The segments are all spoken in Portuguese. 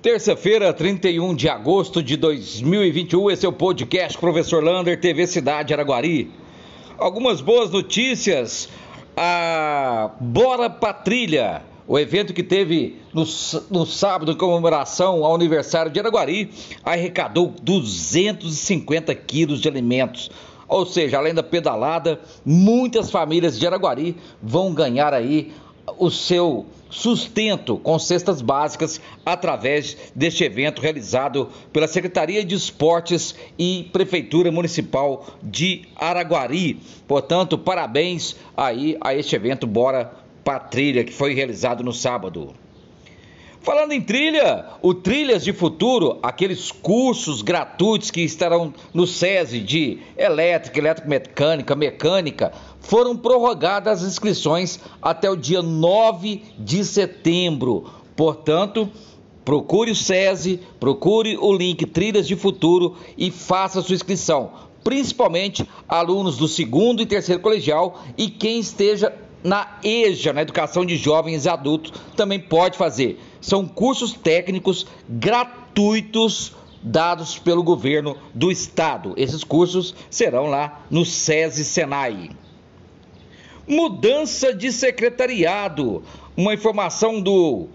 Terça-feira, 31 de agosto de 2021, esse é o podcast Professor Lander, TV Cidade Araguari. Algumas boas notícias. A Bora Patrilha, o evento que teve no, no sábado em comemoração ao aniversário de Araguari, arrecadou 250 quilos de alimentos. Ou seja, além da pedalada, muitas famílias de Araguari vão ganhar aí o seu sustento com cestas básicas através deste evento realizado pela Secretaria de Esportes e Prefeitura Municipal de Araguari. Portanto, parabéns aí a este evento Bora Patrilha que foi realizado no sábado. Falando em trilha, o Trilhas de Futuro, aqueles cursos gratuitos que estarão no SESI de elétrica, eletromecânica, mecânica, foram prorrogadas as inscrições até o dia 9 de setembro. Portanto, procure o SESI, procure o link Trilhas de Futuro e faça sua inscrição, principalmente alunos do segundo e terceiro colegial e quem esteja na EJA, na Educação de Jovens e Adultos, também pode fazer. São cursos técnicos gratuitos dados pelo governo do estado. Esses cursos serão lá no SESI Senai. Mudança de secretariado. Uma informação do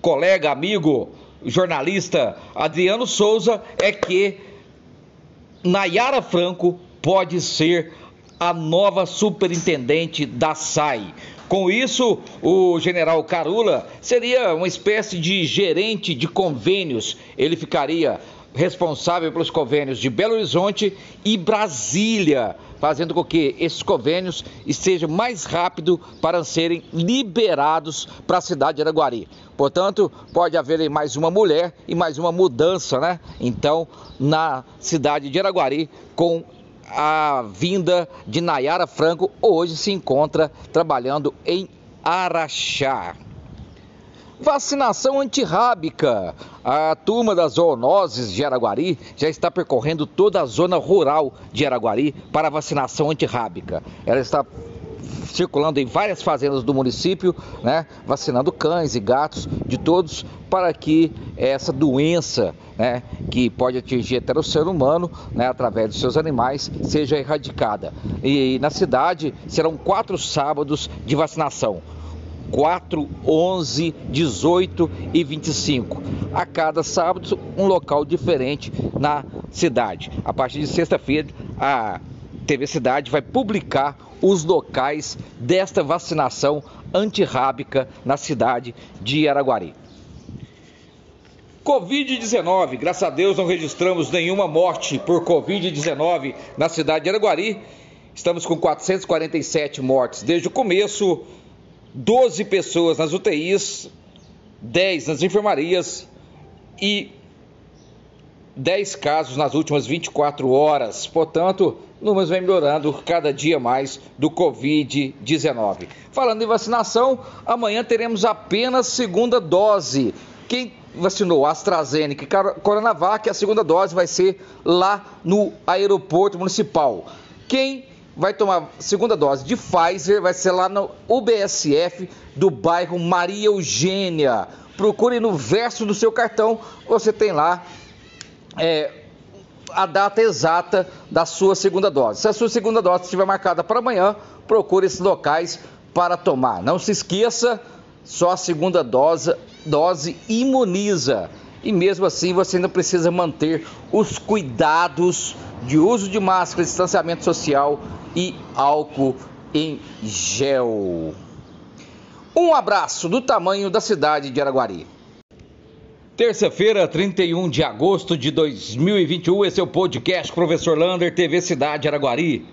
colega, amigo, jornalista Adriano Souza é que Nayara Franco pode ser a nova superintendente da SAI. Com isso, o general Carula seria uma espécie de gerente de convênios. Ele ficaria responsável pelos convênios de Belo Horizonte e Brasília, fazendo com que esses convênios estejam mais rápido para serem liberados para a cidade de Araguari. Portanto, pode haver mais uma mulher e mais uma mudança, né? Então, na cidade de Araguari, com a vinda de Nayara Franco, hoje se encontra trabalhando em Araxá. Vacinação antirrábica. A turma das zoonoses de Araguari já está percorrendo toda a zona rural de Araguari para vacinação antirrábica. Ela está circulando em várias fazendas do município, né, vacinando cães e gatos de todos para que essa doença, né, que pode atingir até o ser humano, né, através dos seus animais, seja erradicada. E na cidade serão quatro sábados de vacinação. 4, 11, 18 e 25. A cada sábado, um local diferente na cidade. A partir de sexta-feira, a TV Cidade vai publicar os locais desta vacinação antirrábica na cidade de Araguari. Covid-19, graças a Deus não registramos nenhuma morte por Covid-19 na cidade de Araguari. Estamos com 447 mortes desde o começo 12 pessoas nas UTIs, 10 nas enfermarias e 10 casos nas últimas 24 horas. Portanto, números vem melhorando cada dia mais do Covid-19. Falando em vacinação, amanhã teremos apenas segunda dose. Quem vacinou AstraZeneca e Coronavac, a segunda dose vai ser lá no aeroporto municipal. Quem vai tomar segunda dose de Pfizer, vai ser lá no UBSF do bairro Maria Eugênia. Procure no verso do seu cartão, você tem lá é, a data exata da sua segunda dose. Se a sua segunda dose estiver marcada para amanhã, procure esses locais para tomar. Não se esqueça, só a segunda dose, dose imuniza. E mesmo assim você ainda precisa manter os cuidados de uso de máscara, distanciamento social e álcool em gel. Um abraço do tamanho da cidade de Araguari. Terça-feira, 31 de agosto de 2021, esse é o podcast Professor Lander, TV Cidade Araguari.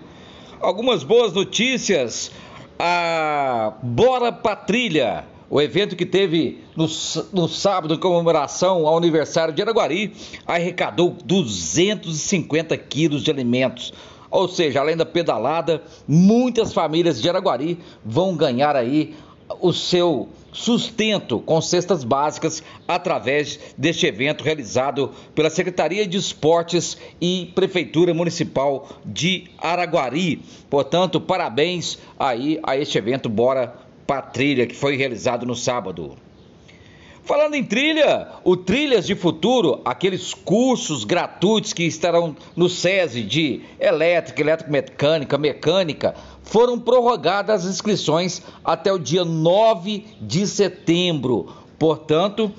Algumas boas notícias. A Bora Patrilha, o evento que teve no, no sábado em comemoração ao aniversário de Araguari, arrecadou 250 quilos de alimentos ou seja, além da pedalada, muitas famílias de Araguari vão ganhar aí o seu sustento com cestas básicas através deste evento realizado pela Secretaria de Esportes e Prefeitura Municipal de Araguari. Portanto, parabéns aí a este evento Bora Patrilha que foi realizado no sábado. Falando em trilha, o Trilhas de Futuro, aqueles cursos gratuitos que estarão no SESI de elétrica, eletromecânica, mecânica, foram prorrogadas as inscrições até o dia 9 de setembro. Portanto,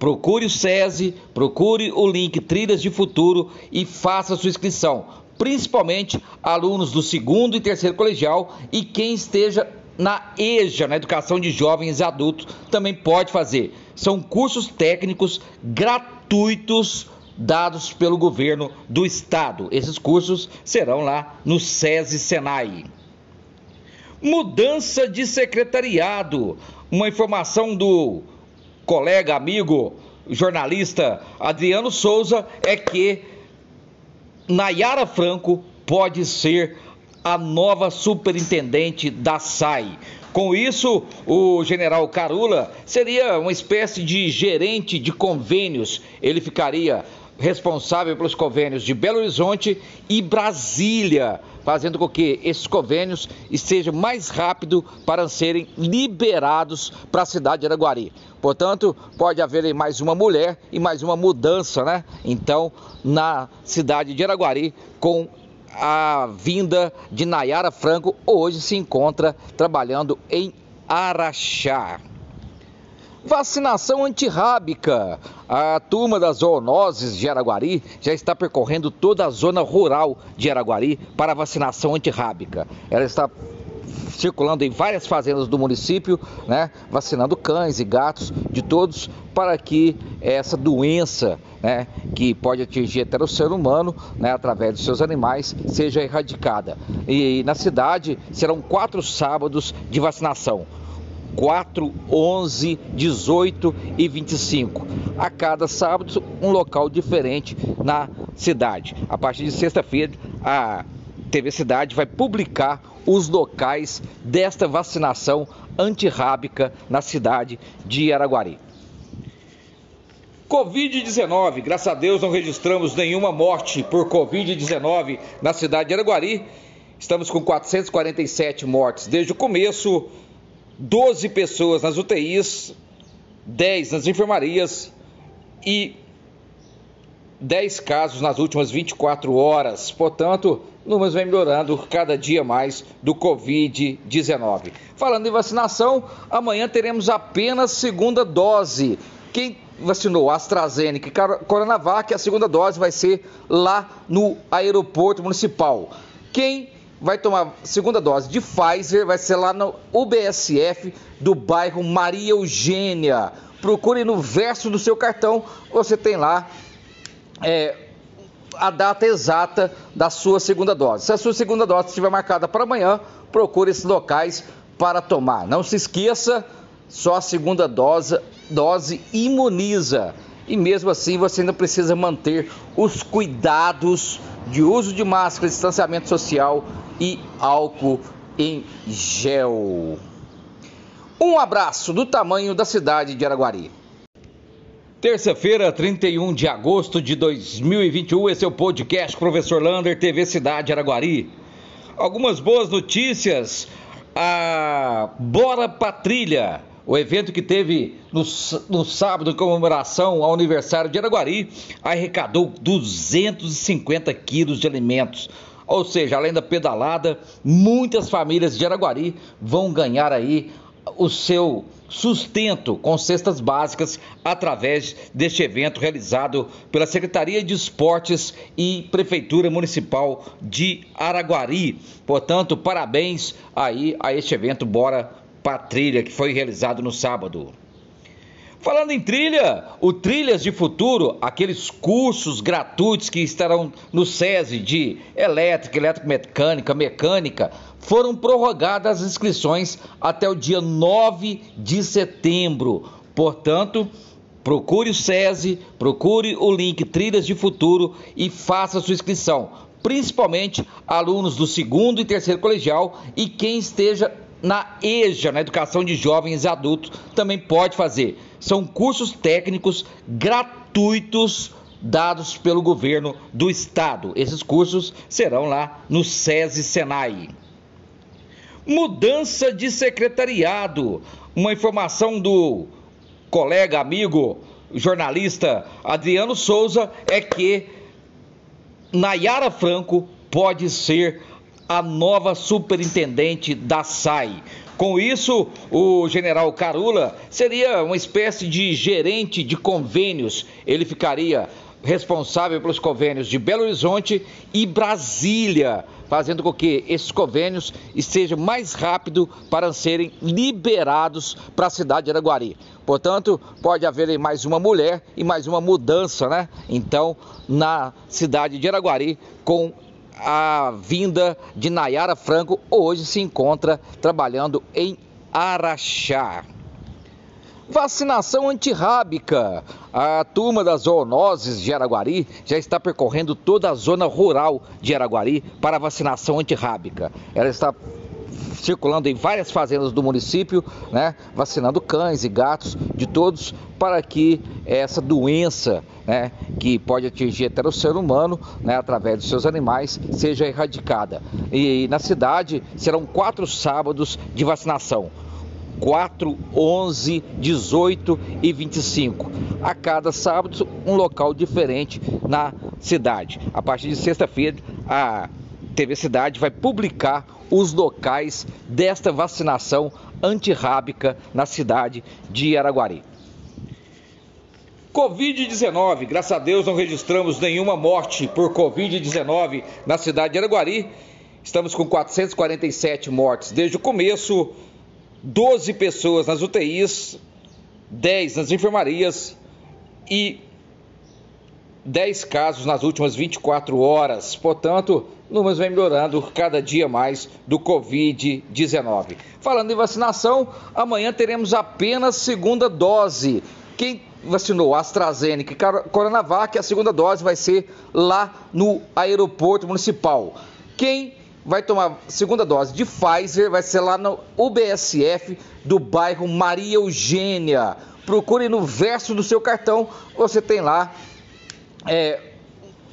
procure o SESI, procure o link Trilhas de Futuro e faça sua inscrição, principalmente alunos do segundo e terceiro colegial e quem esteja na EJA, na Educação de Jovens e Adultos, também pode fazer. São cursos técnicos gratuitos dados pelo governo do estado. Esses cursos serão lá no SESI Senai. Mudança de secretariado. Uma informação do colega, amigo, jornalista Adriano Souza é que Nayara Franco pode ser a nova superintendente da SAI. Com isso, o general Carula seria uma espécie de gerente de convênios. Ele ficaria responsável pelos convênios de Belo Horizonte e Brasília, fazendo com que esses convênios estejam mais rápido para serem liberados para a cidade de Araguari. Portanto, pode haver mais uma mulher e mais uma mudança, né? Então, na cidade de Araguari, com a vinda de Nayara Franco, hoje se encontra trabalhando em Araxá. Vacinação antirrábica. A turma das zoonoses de Araguari já está percorrendo toda a zona rural de Araguari para vacinação antirrábica. Ela está circulando em várias fazendas do município, né, vacinando cães e gatos de todos para que essa doença, né, que pode atingir até o ser humano, né, através dos seus animais, seja erradicada. E na cidade serão quatro sábados de vacinação. 4, 11, 18 e 25. A cada sábado, um local diferente na cidade. A partir de sexta-feira, a TV Cidade vai publicar os locais desta vacinação antirrábica na cidade de Araguari. Covid-19, graças a Deus não registramos nenhuma morte por Covid-19 na cidade de Araguari. Estamos com 447 mortes desde o começo, 12 pessoas nas UTIs, 10 nas enfermarias e 10 casos nas últimas 24 horas. Portanto, números vem melhorando cada dia mais do Covid-19. Falando em vacinação, amanhã teremos apenas segunda dose. Quem vacinou AstraZeneca e Coronavac, a segunda dose vai ser lá no aeroporto municipal. Quem vai tomar segunda dose de Pfizer vai ser lá no UBSF do bairro Maria Eugênia. Procure no verso do seu cartão, você tem lá é, a data exata da sua segunda dose. Se a sua segunda dose estiver marcada para amanhã, procure esses locais para tomar. Não se esqueça, só a segunda dose, dose imuniza. E mesmo assim você ainda precisa manter os cuidados de uso de máscara, distanciamento social e álcool em gel. Um abraço do tamanho da cidade de Araguari. Terça-feira, 31 de agosto de 2021, esse é o podcast Professor Lander, TV Cidade Araguari. Algumas boas notícias. A Bora Patrilha, o evento que teve no, no sábado em comemoração ao aniversário de Araguari, arrecadou 250 quilos de alimentos. Ou seja, além da pedalada, muitas famílias de Araguari vão ganhar aí o seu sustento com cestas básicas através deste evento realizado pela Secretaria de Esportes e Prefeitura Municipal de Araguari. Portanto, parabéns aí a este evento Bora Patrilha que foi realizado no sábado. Falando em trilha, o Trilhas de Futuro, aqueles cursos gratuitos que estarão no SESI de elétrica, eletromecânica, mecânica, foram prorrogadas as inscrições até o dia 9 de setembro. Portanto, procure o SESI, procure o link Trilhas de Futuro e faça sua inscrição, principalmente alunos do segundo e terceiro colegial e quem esteja na EJA, na Educação de Jovens e Adultos, também pode fazer. São cursos técnicos gratuitos dados pelo governo do estado. Esses cursos serão lá no SESI Senai. Mudança de secretariado. Uma informação do colega, amigo, jornalista Adriano Souza é que Nayara Franco pode ser a nova superintendente da SAI. Com isso, o general Carula seria uma espécie de gerente de convênios. Ele ficaria responsável pelos convênios de Belo Horizonte e Brasília, fazendo com que esses convênios estejam mais rápido para serem liberados para a cidade de Araguari. Portanto, pode haver mais uma mulher e mais uma mudança, né? Então, na cidade de Araguari, com a vinda de Nayara Franco, hoje se encontra trabalhando em Araxá. Vacinação antirrábica. A turma das zoonoses de Araguari já está percorrendo toda a zona rural de Araguari para vacinação antirrábica. Ela está circulando em várias fazendas do município, né, vacinando cães e gatos de todos para que essa doença, né, que pode atingir até o ser humano, né, através dos seus animais, seja erradicada. E na cidade serão quatro sábados de vacinação. 4, 11, 18 e 25. A cada sábado, um local diferente na cidade. A partir de sexta-feira, a TV Cidade vai publicar os locais desta vacinação antirrábica na cidade de Araguari. Covid-19, graças a Deus não registramos nenhuma morte por Covid-19 na cidade de Araguari. Estamos com 447 mortes desde o começo 12 pessoas nas UTIs, 10 nas enfermarias e 10 casos nas últimas 24 horas. Portanto, números vem melhorando cada dia mais do Covid-19. Falando em vacinação, amanhã teremos apenas segunda dose. Quem vacinou AstraZeneca e Coronavac, a segunda dose vai ser lá no aeroporto municipal. Quem vai tomar segunda dose de Pfizer, vai ser lá no UBSF do bairro Maria Eugênia. Procure no verso do seu cartão, você tem lá é,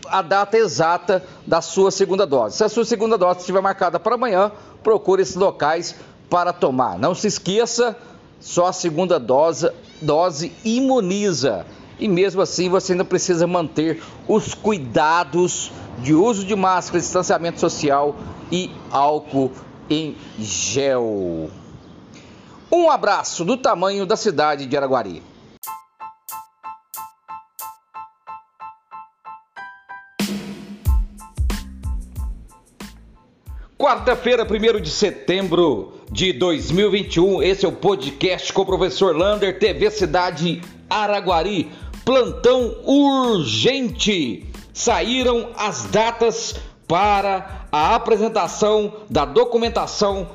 a data exata da sua segunda dose. Se a sua segunda dose estiver marcada para amanhã, procure esses locais para tomar. Não se esqueça, só a segunda dose, dose imuniza. E mesmo assim você ainda precisa manter os cuidados de uso de máscara, distanciamento social e álcool em gel. Um abraço do tamanho da cidade de Araguari. Quarta-feira, 1 de setembro de 2021, esse é o podcast com o professor Lander, TV Cidade Araguari. Plantão urgente. Saíram as datas para a apresentação da documentação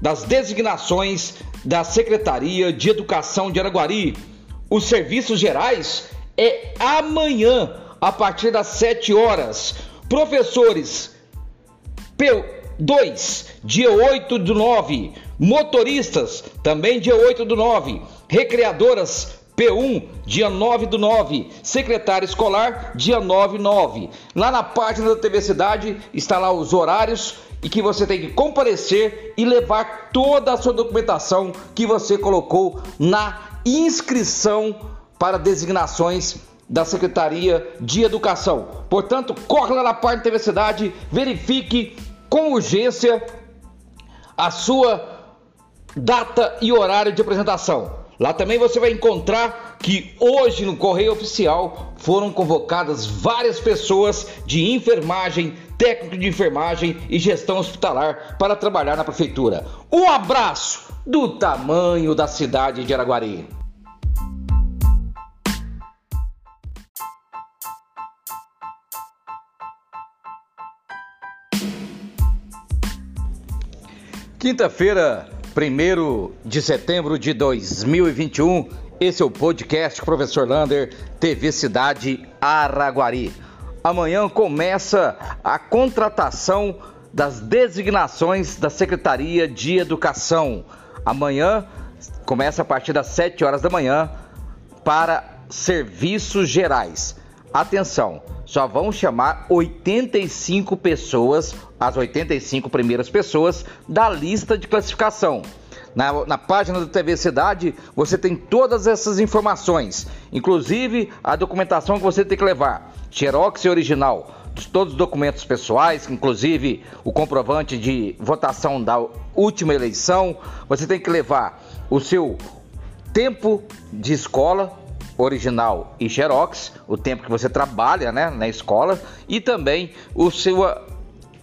das designações da Secretaria de Educação de Araguari. Os serviços gerais é amanhã, a partir das 7 horas. Professores, P2, dia 8 do 9. Motoristas, também dia 8 do 9. Recreadoras, P1, dia 9 do 9. Secretário escolar, dia 9 9. Lá na página da TV Cidade está lá os horários e que você tem que comparecer e levar toda a sua documentação que você colocou na inscrição para designações da Secretaria de Educação. Portanto, corre lá na página da TV Cidade, verifique com urgência a sua data e horário de apresentação. Lá também você vai encontrar que hoje no Correio Oficial foram convocadas várias pessoas de enfermagem, técnico de enfermagem e gestão hospitalar para trabalhar na prefeitura. Um abraço do tamanho da cidade de Araguari. Quinta-feira, 1 de setembro de 2021. Esse é o podcast Professor Lander, TV Cidade Araguari. Amanhã começa a contratação das designações da Secretaria de Educação. Amanhã começa a partir das 7 horas da manhã para serviços gerais. Atenção, só vão chamar 85 pessoas, as 85 primeiras pessoas da lista de classificação. Na, na, página da TV Cidade você tem todas essas informações, inclusive a documentação que você tem que levar, xerox e original todos os documentos pessoais, inclusive o comprovante de votação da última eleição. Você tem que levar o seu tempo de escola original e xerox, o tempo que você trabalha né, na escola, e também o seu ah,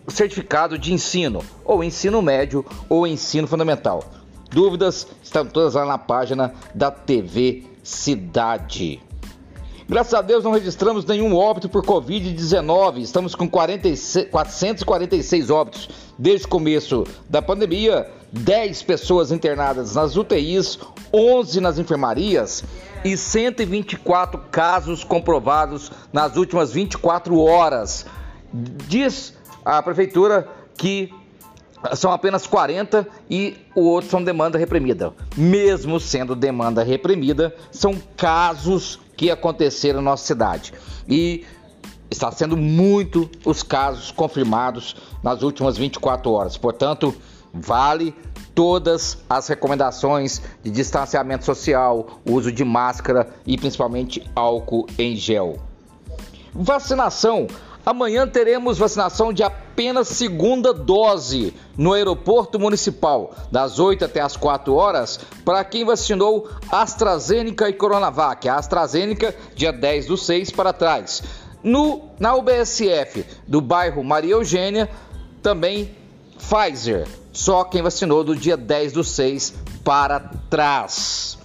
certificado de ensino, ou ensino médio ou ensino fundamental. Dúvidas estão todas lá na página da TV Cidade. Graças a Deus não registramos nenhum óbito por Covid-19. Estamos com 46, 446 óbitos desde o começo da pandemia. 10 pessoas internadas nas UTIs, 11 nas enfermarias e 124 casos comprovados nas últimas 24 horas. Diz a prefeitura que são apenas 40 e o outro são demanda reprimida. Mesmo sendo demanda reprimida, são casos que aconteceram na nossa cidade. E está sendo muito os casos confirmados nas últimas 24 horas. Portanto, vale todas as recomendações de distanciamento social, uso de máscara e principalmente álcool em gel. Vacinação Amanhã teremos vacinação de apenas segunda dose no aeroporto municipal, das 8 até as 4 horas, para quem vacinou AstraZeneca e Coronavac. A AstraZeneca, dia 10 do 6 para trás. No, na UBSF do bairro Maria Eugênia, também Pfizer, só quem vacinou do dia 10 do 6 para trás.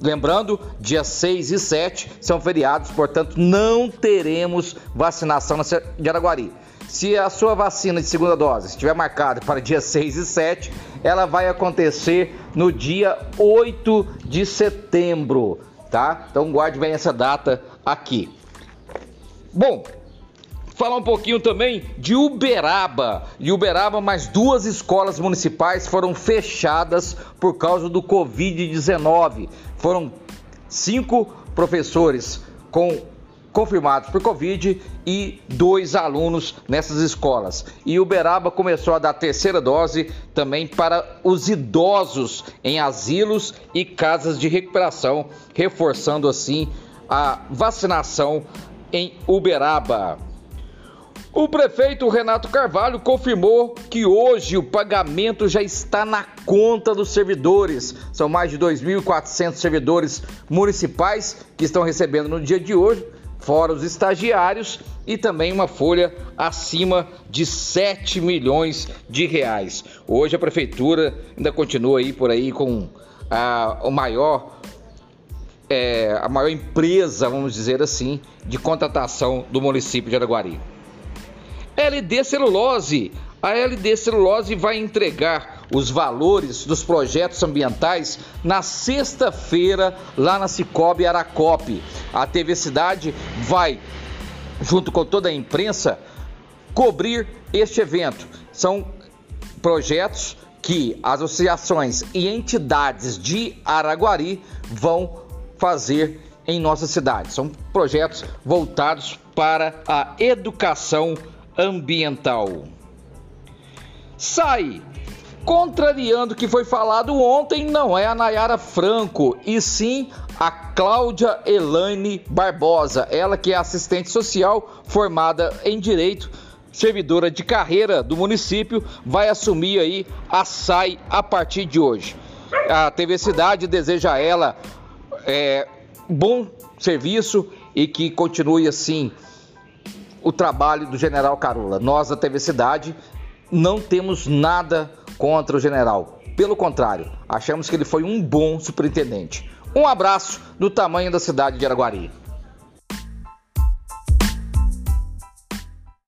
Lembrando, dia 6 e 7 são feriados, portanto não teremos vacinação na de Araguari. Se a sua vacina de segunda dose estiver marcada para dia 6 e 7, ela vai acontecer no dia 8 de setembro, tá? Então guarde bem essa data aqui. Bom, Falar um pouquinho também de Uberaba. De Uberaba, mais duas escolas municipais foram fechadas por causa do Covid-19. Foram cinco professores com confirmados por Covid e dois alunos nessas escolas. E Uberaba começou a dar terceira dose também para os idosos em asilos e casas de recuperação, reforçando assim a vacinação em Uberaba. O prefeito Renato Carvalho confirmou que hoje o pagamento já está na conta dos servidores. São mais de 2.400 servidores municipais que estão recebendo no dia de hoje, fora os estagiários e também uma folha acima de 7 milhões de reais. Hoje a prefeitura ainda continua aí por aí com a, o maior é, a maior empresa, vamos dizer assim, de contratação do município de Araguari. LD Celulose. A LD Celulose vai entregar os valores dos projetos ambientais na sexta-feira lá na Cicobi Aracope. A TV Cidade vai, junto com toda a imprensa, cobrir este evento. São projetos que as associações e entidades de Araguari vão fazer em nossa cidade. São projetos voltados para a educação ambiental. Sai! Contrariando o que foi falado ontem, não é a Nayara Franco, e sim a Cláudia Elaine Barbosa, ela que é assistente social formada em direito, servidora de carreira do município, vai assumir aí a SAI a partir de hoje. A TV Cidade deseja a ela é, bom serviço e que continue assim o trabalho do general Carula. Nós da TV Cidade não temos nada contra o general. Pelo contrário, achamos que ele foi um bom superintendente. Um abraço do tamanho da cidade de Araguari.